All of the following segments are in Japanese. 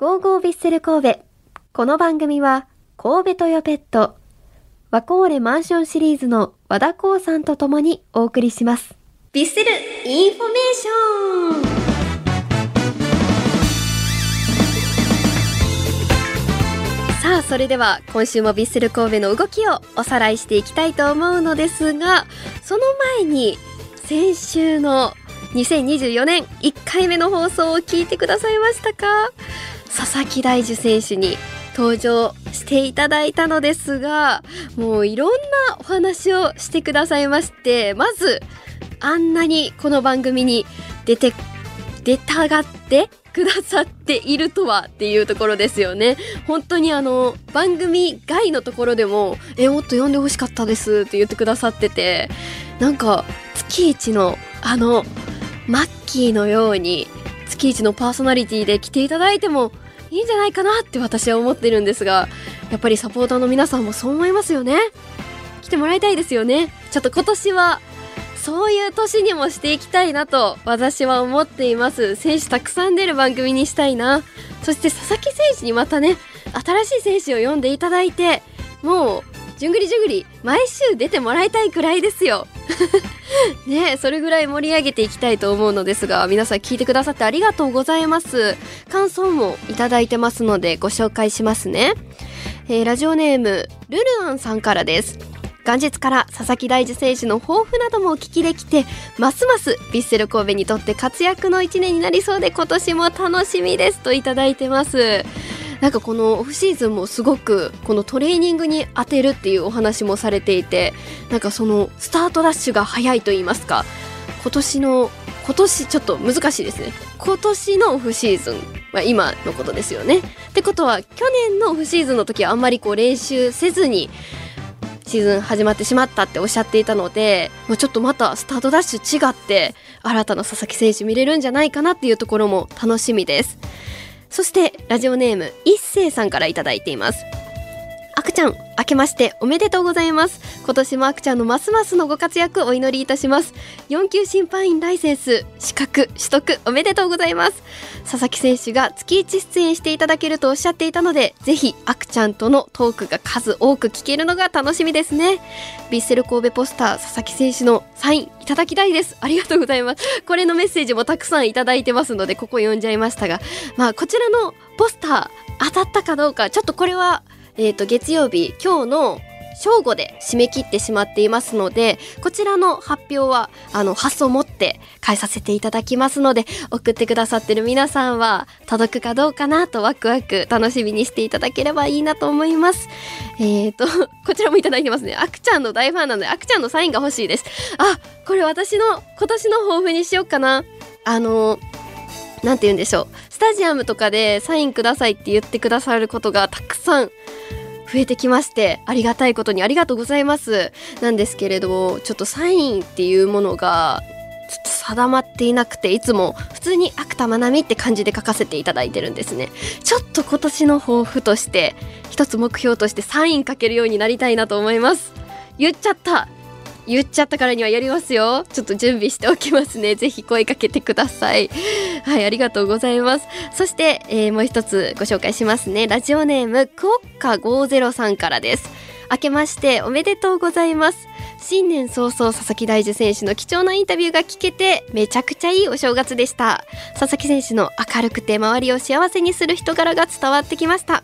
ゴーゴーヴィッセル神戸。この番組は、神戸トヨペット、ワコーレマンションシリーズの和田興産さんと共にお送りします。ヴィッセルインフォメーションさあ、それでは今週もヴィッセル神戸の動きをおさらいしていきたいと思うのですが、その前に先週の2024年1回目の放送を聞いてくださいましたか？佐々木大樹選手に登場していただいたのですがもういろんなお話をしてくださいましてまずあんなにこの番組に出て出たがってくださっているとはっていうところですよね。本当にあの番組外のところでも「えもっと読んでほしかったです」って言ってくださっててなんか月一のあのマッキーのように月一のパーソナリティで来ていただいてもいいんじゃないかなって私は思ってるんですがやっぱりサポーターの皆さんもそう思いますよね。来てもらいたいですよね。ちょっと今年はそういう年にもしていきたいなと私は思っています。選手たくさん出る番組にしたいな。そして佐々木選手にまたね新しい選手を呼んでいただいてもうじゅんぐりじゅんぐり毎週出てもらいたいくらいですよ。ねそれぐらい盛り上げていきたいと思うのですが皆さん聞いてくださってありがとうございます。感想もいただいてますのでご紹介しますね、えーラジオネームルルアンさんからです。元日から佐々木大樹選手の抱負などもお聞きできてますますヴィッセル神戸にとって活躍の一年になりそうで今年も楽しみですといただいてます。なんかこのオフシーズンもすごくこのトレーニングに当てるっていうお話もされていてなんかそのスタートダッシュが早いと言いますか今年の今年ちょっと難しいですね。今年のオフシーズンは今のことですよね。ってことは去年のオフシーズンの時はあんまりこう練習せずにシーズン始まってしまったっておっしゃっていたのでもうちょっとまたスタートダッシュ違って新たな佐々木選手見れるんじゃないかなっていうところも楽しみです。そしてラジオネーム一星さんからいただいています。あくちゃん明けましておめでとうございます。今年もあくちゃんのますますのご活躍お祈りいたします。4級審判員ライセンス資格取得おめでとうございます。佐々木選手が月1出演していただけるとおっしゃっていたのでぜひあくちゃんとのトークが数多く聞けるのが楽しみですね。ヴィッセル神戸ポスター佐々木選手のサインいただきたいです。ありがとうございます。これのメッセージもたくさんいただいてますのでここ読んじゃいましたが。まあこちらのポスター当たったかどうかちょっとこれはえー、と月曜日今日の正午で締め切ってしまっていますのでこちらの発表はあの発送を持って返させていただきますので送ってくださってる皆さんは届くかどうかなとワクワク楽しみにしていただければいいなと思います。えーと こちらもいただいてますね。あくちゃんの大ファンなのであくちゃんのサインが欲しいです。あこれ私の今年の抱負にしようかな。あのなんて言うんでしょう。スタジアムとかでサインくださいって言ってくださることがたくさん増えてきましてありがたいことにありがとうございます。なんですけれどもちょっとサインっていうものがちょっと定まっていなくていつも普通に芥まなみって感じで書かせていただいてるんですね。ちょっと今年の抱負として一つ目標としてサイン書けるようになりたいなと思います。言っちゃった。言っちゃったからにはやりますよ。ちょっと準備しておきますね。ぜひ声かけてください。はいありがとうございます。そして、えーもう一つご紹介しますね。ラジオネームクオッカ50さんからです。明けましておめでとうございます。新年早々佐々木大樹選手の貴重なインタビューが聞けてめちゃくちゃいいお正月でした。佐々木選手の明るくて周りを幸せにする人柄が伝わってきました。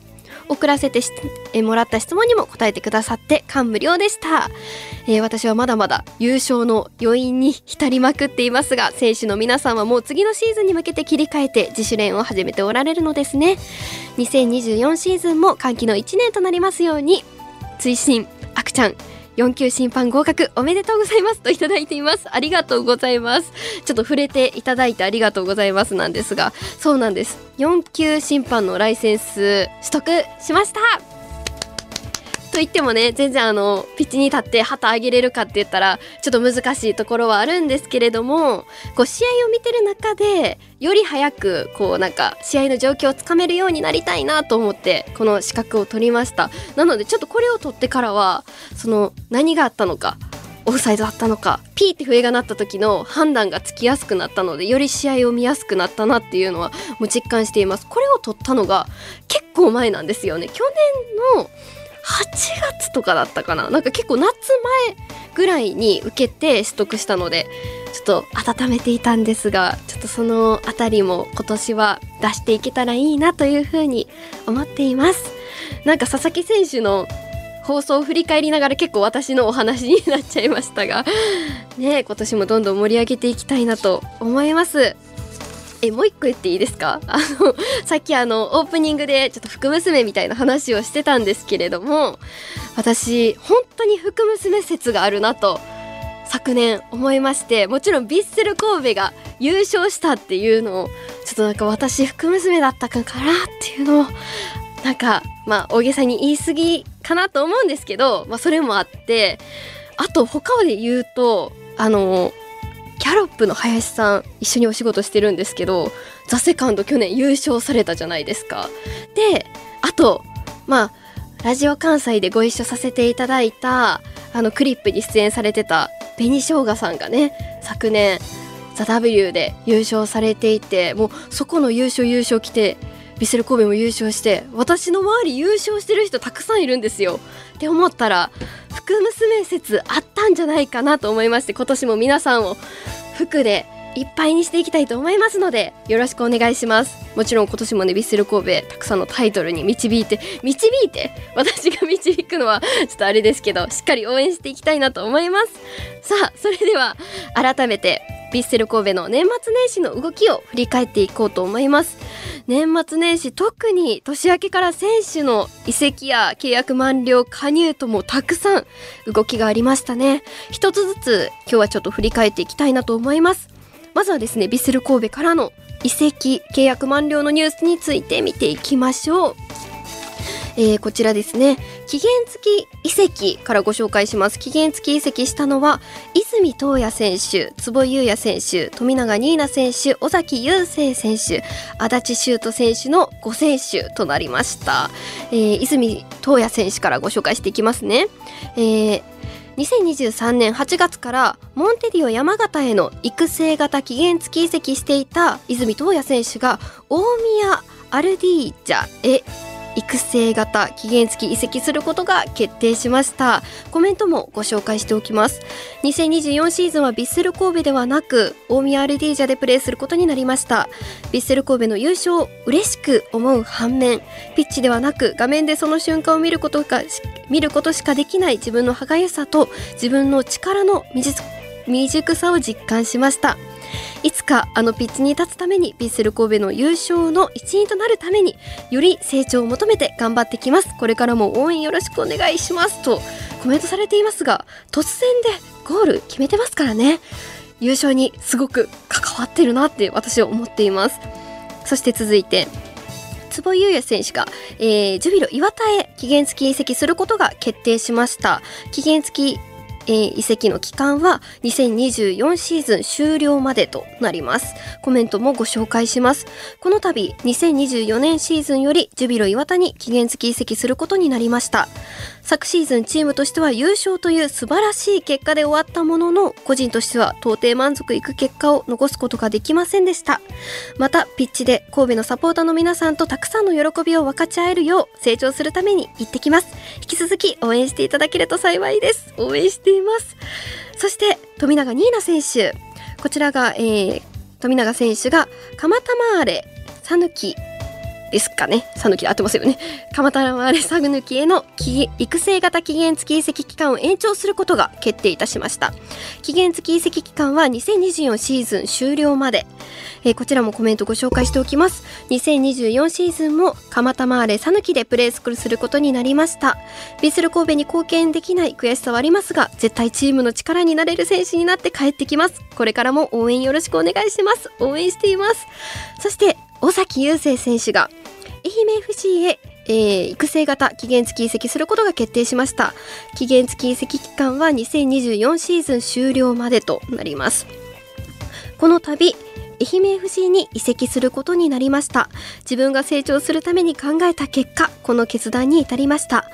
送らせてしえもらった質問にも答えてくださって感無量でした、えー私はまだまだ優勝の余韻に浸りまくっていますが選手の皆さんはもう次のシーズンに向けて切り替えて自主練を始めておられるのですね。2024シーズンも歓喜の1年となりますように。追伸あくちゃん。4級審判合格おめでとうございますといただいています。ありがとうございます。ちょっと触れていただいてありがとうございますなんですが。そうなんです。4級審判のライセンス取得しました。と言ってもね全然あのピッチに立って旗上げれるかって言ったらちょっと難しいところはあるんですけれどもこう試合を見てる中でより早くこうなんか試合の状況をつかめるようになりたいなと思ってこの資格を取りました。なのでちょっとこれを取ってからはその何があったのかオフサイドだったのかピーって笛が鳴った時の判断がつきやすくなったのでより試合を見やすくなったなっていうのはもう実感しています。これを取ったのが結構前なんですよね。去年の8月とかだったかな。なんか結構夏前ぐらいに受けて取得したのでちょっと温めていたんですがちょっとその辺りも今年は出していけたらいいなというふうに思っています。なんか佐々木選手の放送を振り返りながら結構私のお話になっちゃいましたがね今年もどんどん盛り上げていきたいなと思います。えもう一個言っていいですか？あのさっきあのオープニングでちょっと福娘みたいな話をしてたんですけれども私本当に福娘説があるなと昨年思いましてもちろんヴィッセル神戸が優勝したっていうのをちょっとなんか私福娘だったかなっていうのをなんかまあ大げさに言い過ぎかなと思うんですけど、まあ、それもあってあと他で言うとあのキャロップの林さん一緒にお仕事してるんですけど「ザ・セカンド去年優勝されたじゃないですか。であとまあラジオ関西でご一緒させていただいたあのクリップに出演されてた紅しょうがさんがね昨年「ザ・ w で優勝されていてもうそこの優勝優勝来てヴィッセル神戸も優勝して私の周り優勝してる人たくさんいるんですよ。って思ったら福娘説あったんじゃないかなと思いまして今年も皆さんを服でいっぱいにしていきたいと思いますのでよろしくお願いします。もちろん今年もねヴィッセル神戸たくさんのタイトルに導いて導いて 私が導くのはちょっとあれですけどしっかり応援していきたいなと思います。さあそれでは改めてヴィッセル神戸の年末年始の動きを振り返っていこうと思います。年末年始特に年明けから選手の移籍や契約満了加入ともたくさん動きがありましたね。一つずつ今日はちょっと振り返っていきたいなと思います。まずはですねヴィッセル神戸からの移籍契約満了のニュースについて見ていきましょう。えー、こちらですね。期限付き移籍からご紹介します。期限付き移籍したのは泉東也選手坪井優也選手富永新奈選手尾崎雄星選手足立修斗選手の5選手となりました、えー、泉東也選手からご紹介していきますね、えー2023年8月からモンテディオ山形への育成型期限付き移籍していた泉東也選手が大宮アルディージャへ育成型期限付き移籍することが決定しました。コメントもご紹介しておきます。2024シーズンはヴィッセル神戸ではなく大宮アルディージャでプレーすることになりました。ヴィッセル神戸の優勝を嬉しく思う反面ピッチではなく画面でその瞬間を見ることか見ることしかできない自分の歯がゆさと自分の力の未熟さを実感しました。いつかあのピッチに立つためにヴィッセル神戸の優勝の一員となるためにより成長を求めて頑張ってきます。これからも応援よろしくお願いしますとコメントされていますが突然でゴール決めてますからね。優勝にすごく関わってるなって私は思っています。そして続いて坪井優也選手が、えー、ジュビロ岩田へ期限付き移籍することが決定しました。期限付きえー、移籍の期間は2024シーズン終了までとなります。コメントもご紹介します。この度2024年シーズンよりジュビロ岩田に期限付き移籍することになりました。昨シーズンチームとしては優勝という素晴らしい結果で終わったものの個人としては到底満足いく結果を残すことができませんでした。またピッチで神戸のサポーターの皆さんとたくさんの喜びを分かち合えるよう成長するために行ってきます。引き続き応援していただけると幸いです応援しています。そして富永ニーナ選手。こちらが、えー、富永選手が蒲田マーレ讃岐ですかね。さぬきで合ってますよね。蒲田マーレサグヌキへの育成型期限付き移籍期間を延長することが決定いたしました。期限付き移籍期間は2024シーズン終了まで。えー、こちらもコメントご紹介しておきます。2024シーズンも蒲田マーレサヌキでプレースクールすることになりました。ヴィッセル神戸に貢献できない悔しさはありますが、絶対チームの力になれる選手になって帰ってきます。これからも応援よろしくお願いします。応援しています。そして尾崎雄星選手が愛媛 FC へえー、育成型期限付き移籍することが決定しました。期限付き移籍期間は2024シーズン終了までとなります。この度愛媛 FC に移籍することになりました。自分が成長するために考えた結果この決断に至りました。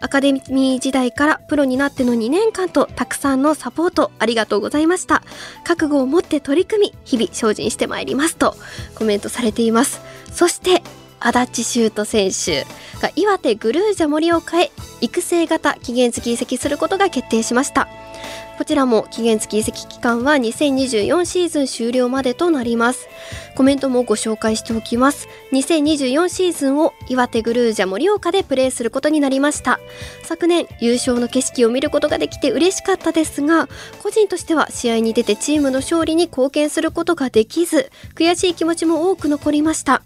アカデミー時代からプロになっての2年間とたくさんのサポートありがとうございました。覚悟を持って取り組み日々精進してまいりますとコメントされています。そして足立修斗選手が岩手グルージャ盛岡へ育成型期限付き移籍することが決定しました。こちらも期限付き移籍期間は2024シーズン終了までとなります。コメントもご紹介しておきます。2024シーズンを岩手グルージャ盛岡でプレーすることになりました。昨年優勝の景色を見ることができて嬉しかったですが個人としては試合に出てチームの勝利に貢献することができず悔しい気持ちも多く残りました。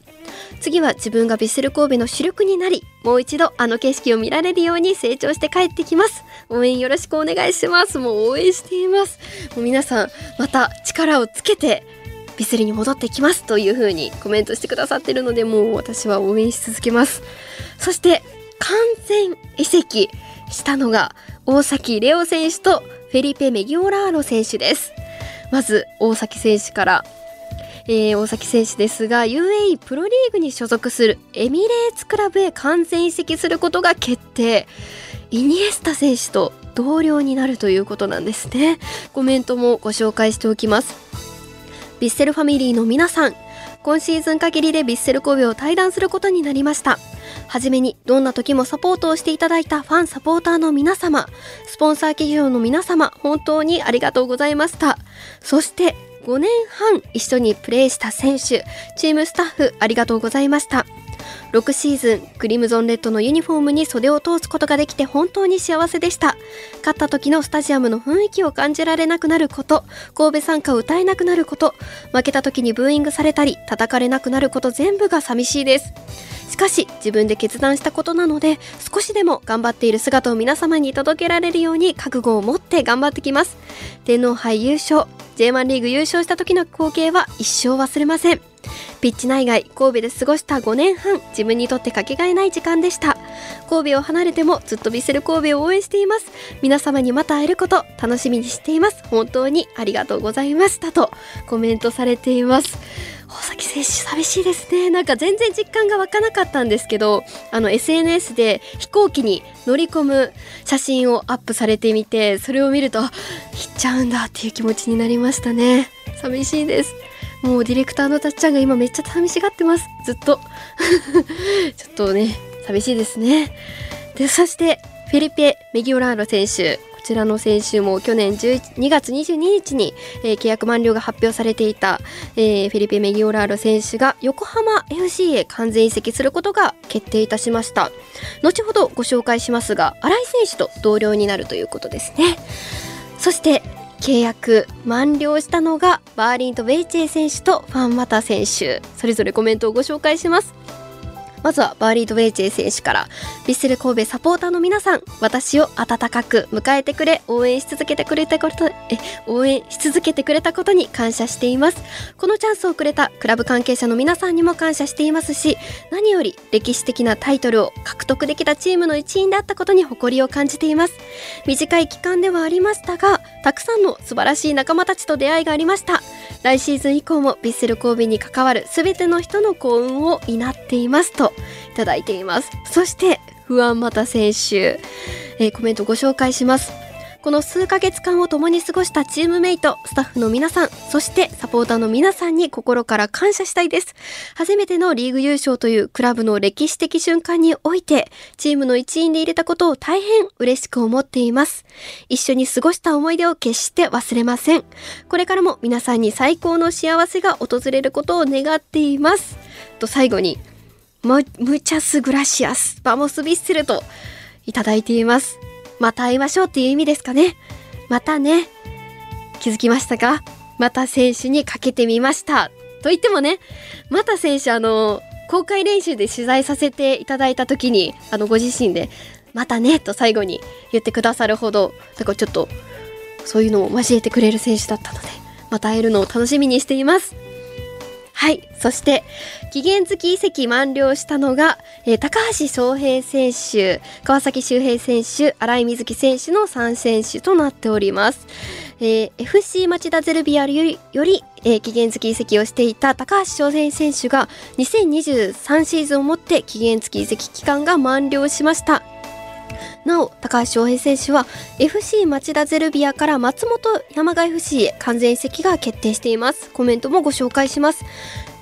次は自分がヴィッセル神戸の主力になりもう一度あの景色を見られるように成長して帰ってきます。応援よろしくお願いします。もう応援しています。もう皆さんまた力をつけてビスリに戻ってきます。という風にコメントしてくださってるのでもう私は応援し続けます。そして完全移籍したのが大崎レオ選手とフェリペ・メギオラーロ選手です。まず大崎選手からえー、大崎選手ですが UAE プロリーグに所属するエミレーツクラブへ完全移籍することが決定。イニエスタ選手と同僚になるということなんですね。コメントもご紹介しておきます。ヴィッセルファミリーの皆さん今シーズン限りでヴィッセル神戸を退団することになりました。はじめにどんな時もサポートをしていただいたファンサポーターの皆様スポンサー企業の皆様本当にありがとうございました。そして5年半一緒にプレーした選手チームスタッフありがとうございました。6シーズンクリムゾンレッドのユニフォームに袖を通すことができて本当に幸せでした。勝った時のスタジアムの雰囲気を感じられなくなること神戸参加を歌えなくなること負けた時にブーイングされたり叩かれなくなること全部が寂しいです。しかし自分で決断したことなので少しでも頑張っている姿を皆様に届けられるように覚悟を持って頑張ってきます。天皇杯優勝 J1 リーグ優勝した時の光景は一生忘れません。ピッチ内外神戸で過ごした5年半自分にとってかけがえない時間でした。神戸を離れてもずっとヴィセル神戸を応援しています。皆様にまた会えること楽しみにしています。本当にありがとうございました。とコメントされています。大崎選手寂しいですね。なんか全然実感が湧かなかったんですけどあの SNS で飛行機に乗り込む写真をアップされてみてそれを見ると行っちゃうんだっていう気持ちになりましたね。寂しいです。もうディレクターのたっちゃんが今めっちゃ寂しがってます。ずっと。ちょっとね寂しいですね。でそしてフェリペ・メギオラーロ選手。こちらの選手も去年2月22日に、えー、契約満了が発表されていた、えー、フェリペ・メギオラーロ選手が横浜 FC へ完全移籍することが決定いたしました。後ほどご紹介しますが新井選手と同僚になるということですね。そして契約満了したのがバーリント・ヴェーチェイ選手とフアン・マタ選手。それぞれコメントをご紹介します。まずはバーリント・ヴェーチェイ選手から。ヴィッセル神戸サポーターの皆さん私を温かく迎えてくれ応援し続けてくれたことえ応援し続けてくれたことに感謝しています。このチャンスをくれたクラブ関係者の皆さんにも感謝していますし何より歴史的なタイトルを獲得できたチームの一員であったことに誇りを感じています。短い期間ではありましたがたくさんの素晴らしい仲間たちと出会いがありました。来シーズン以降もヴィッセル神戸に関わる全ての人の幸運を祈っていますと。いただいていますそして不安また選手、えー、コメントご紹介しますこの数ヶ月間を共に過ごしたチームメイト、スタッフの皆さん、そしてサポーターの皆さんに心から感謝したいです。初めてのリーグ優勝というクラブの歴史的瞬間において、チームの一員で入れたことを大変嬉しく思っています。一緒に過ごした思い出を決して忘れません。これからも皆さんに最高の幸せが訪れることを願っています。と最後に、 Muchas gracias、Vamos ヴィッセルといただいています。また会いましょうっていう意味ですかね。またね。気づきましたか？また選手にかけてみました。と言ってもね、また選手あの、公開練習で取材させていただいた時に、あの、ご自身で、またね、と最後に言ってくださるほど、だからちょっと、そういうのを交えてくれる選手だったので、また会えるのを楽しみにしています。はい。そして、期限付き移籍満了したのが、えー、高橋翔平選手、川崎周平選手、新井瑞希選手の3選手となっております。えー、FC 町田ゼルビアよりより、えー、期限付き移籍をしていた高橋翔平選手が2023シーズンをもって期限付き移籍期間が満了しましたなお高橋翔平選手は FC 町田ゼルビアから松本山雅 FC へ完全移籍が決定しています。コメントもご紹介します。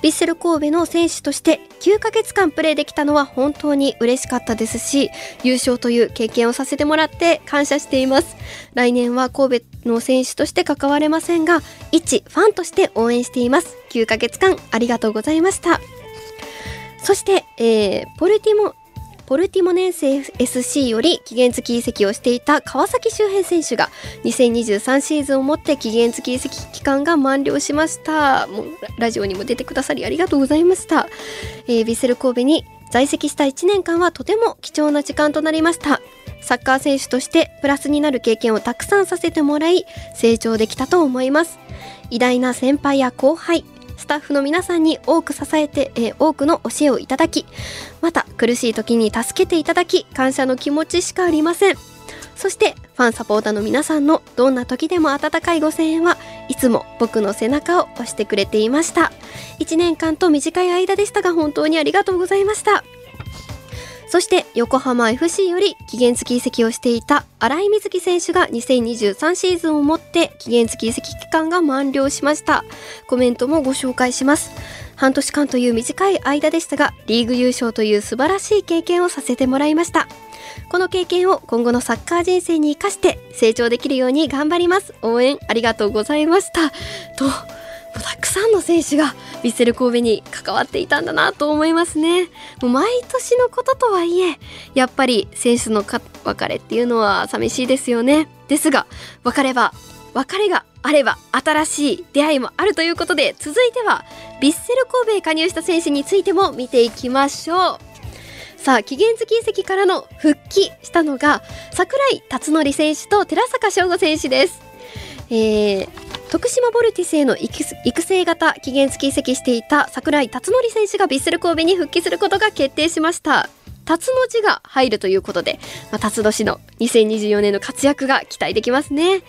ヴィッセル神戸の選手として9ヶ月間プレーできたのは本当に嬉しかったですし優勝という経験をさせてもらって感謝しています。来年は神戸の選手として関われませんが一ファンとして応援しています。9ヶ月間ありがとうございました。そして、えー、ポルティモポルティモネンセ SC より期限付き移籍をしていた川崎周平選手が2023シーズンをもって期限付き移籍期間が満了しました。もうラジオにも出てくださりありがとうございました、えー、ヴィッセル神戸に在籍した1年間はとても貴重な時間となりました。サッカー選手としてプラスになる経験をたくさんさせてもらい成長できたと思います。偉大な先輩や後輩スタッフの皆さんに多く支えて、えー、多くの教えをいただきまた苦しい時に助けていただき感謝の気持ちしかありません。そしてファンサポーターの皆さんのどんな時でも温かいご声援はいつも僕の背中を押してくれていました。1年間と短い間でしたが本当にありがとうございました。そして横浜 FC より期限付き移籍をしていた新井瑞希選手が2023シーズンをもって期限付き移籍期間が満了しました。コメントもご紹介します。半年間という短い間でしたがリーグ優勝という素晴らしい経験をさせてもらいました。この経験を今後のサッカー人生に生かして成長できるように頑張ります。応援ありがとうございました。とたくさんの選手がヴィッセル神戸に関わっていたんだなと思いますね。もう毎年のこととはいえやっぱり選手の別れっていうのは寂しいですよね。ですが別れは別れがあれば新しい出会いもあるということで続いてはヴィッセル神戸へ加入した選手についても見ていきましょう。さあ期限付き移籍からの復帰したのが櫻井辰徳選手と寺坂翔吾選手です、えー、徳島ボルティスへの育成型期限付き移籍していた櫻井辰徳選手がヴィッセル神戸に復帰することが決定しました辰の字が入るということで、まあ、辰年の2024年の活躍が期待できますね。ヴ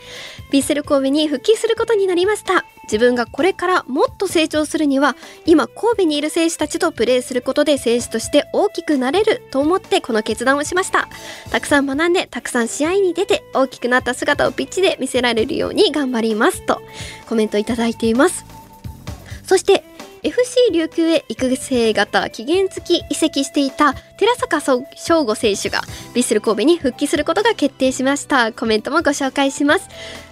ィッセル神戸に復帰することになりました。自分がこれからもっと成長するには、今神戸にいる選手たちとプレーすることで選手として大きくなれると思ってこの決断をしました。たくさん学んで、たくさん試合に出て大きくなった姿をピッチで見せられるように頑張りますとコメントいただいています。そして FC 琉球へ育成型期限付き移籍していた寺坂翔吾選手がヴィッセル神戸に復帰することが決定しましたコメントもご紹介します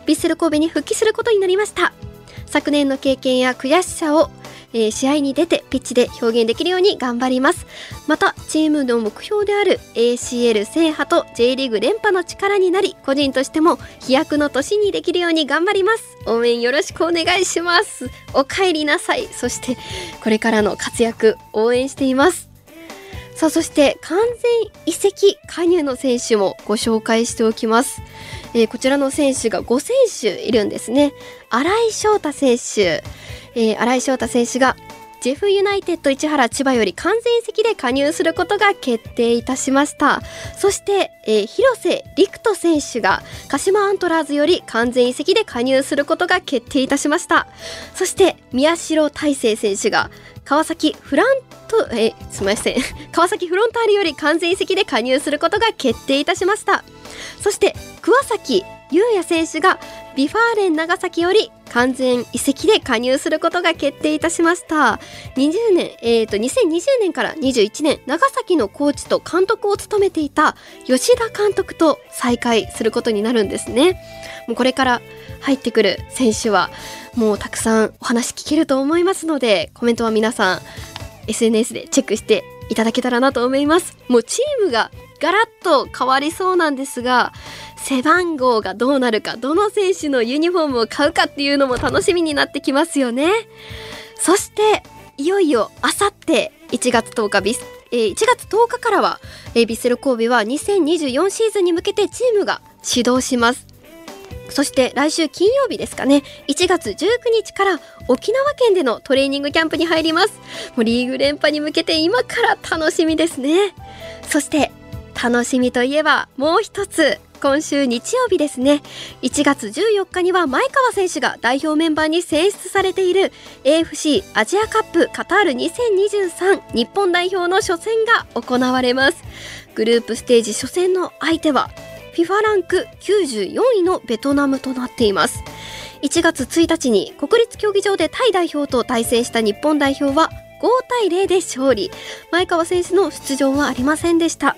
ヴィッセル神戸に復帰することになりました昨年の経験や悔しさをえー、試合に出てピッチで表現できるように頑張ります。またチームの目標である ACL 制覇と J リーグ連覇の力になり個人としても飛躍の年にできるように頑張ります。応援よろしくお願いします。お帰りなさい。そしてこれからの活躍応援しています。さあそして完全移籍加入の選手もご紹介しておきます、えー、こちらの選手が5選手いるんですね。新井翔太選手。えー、新井翔太選手がジェフユナイテッド市原千葉より完全席で加入することが決定いたしました。そして、えー、広瀬陸斗選手が鹿島アントラーズより完全移籍で加入することが決定いたしました。そして宮代大成選手が川崎フラントえ、すみません。川崎フロンターレより完全移籍で加入することが決定いたしました。そして桑崎優也選手が V・ファーレン長崎より完全移籍で加入することが決定いたしました。20年、えーと、2020年から21年長崎のコーチと監督を務めていた吉田監督と再会することになるんですね。もうこれから入ってくる選手はもうたくさんお話聞けると思いますのでコメントは皆さん SNS でチェックしていただけたらなと思います。もうチームがガラッと変わりそうなんですが背番号がどうなるかどの選手のユニフォームを買うかっていうのも楽しみになってきますよね。そしていよいよあさって1月10日ビス、えー、1月10日からは、えー、ビッセル神戸は2024シーズンに向けてチームが始動します。そして来週金曜日ですかね1月19日から沖縄県でのトレーニングキャンプに入ります。もうリーグ連覇に向けて今から楽しみですね。そして楽しみといえばもう一つ今週日曜日ですね。1月14日には前川選手が代表メンバーに選出されている AFC アジアカップカタール2023日本代表の初戦が行われます。グループステージ初戦の相手は FIFA ランク94位のベトナムとなっています。1月1日に国立競技場でタイ代表と対戦した日本代表は5対0で勝利。前川選手の出場はありませんでした。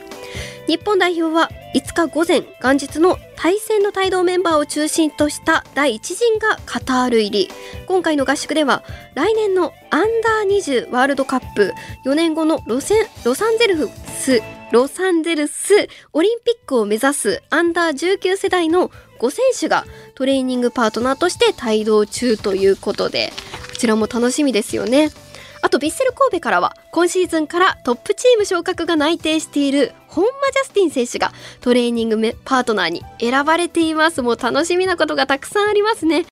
日本代表は5日午前元日の対戦の帯同メンバーを中心とした第1陣がカタール入り今回の合宿では来年のアンダー20ワールドカップ4年後のロセンロサンゼルスロサンゼルスオリンピックを目指すアンダー19世代の5選手がトレーニングパートナーとして帯同中ということでこちらも楽しみですよね。あとヴィッセル神戸からは今シーズンからトップチーム昇格が内定している本間ジャスティン選手がトレーニングパートナーに選ばれています。もう楽しみなことがたくさんありますね。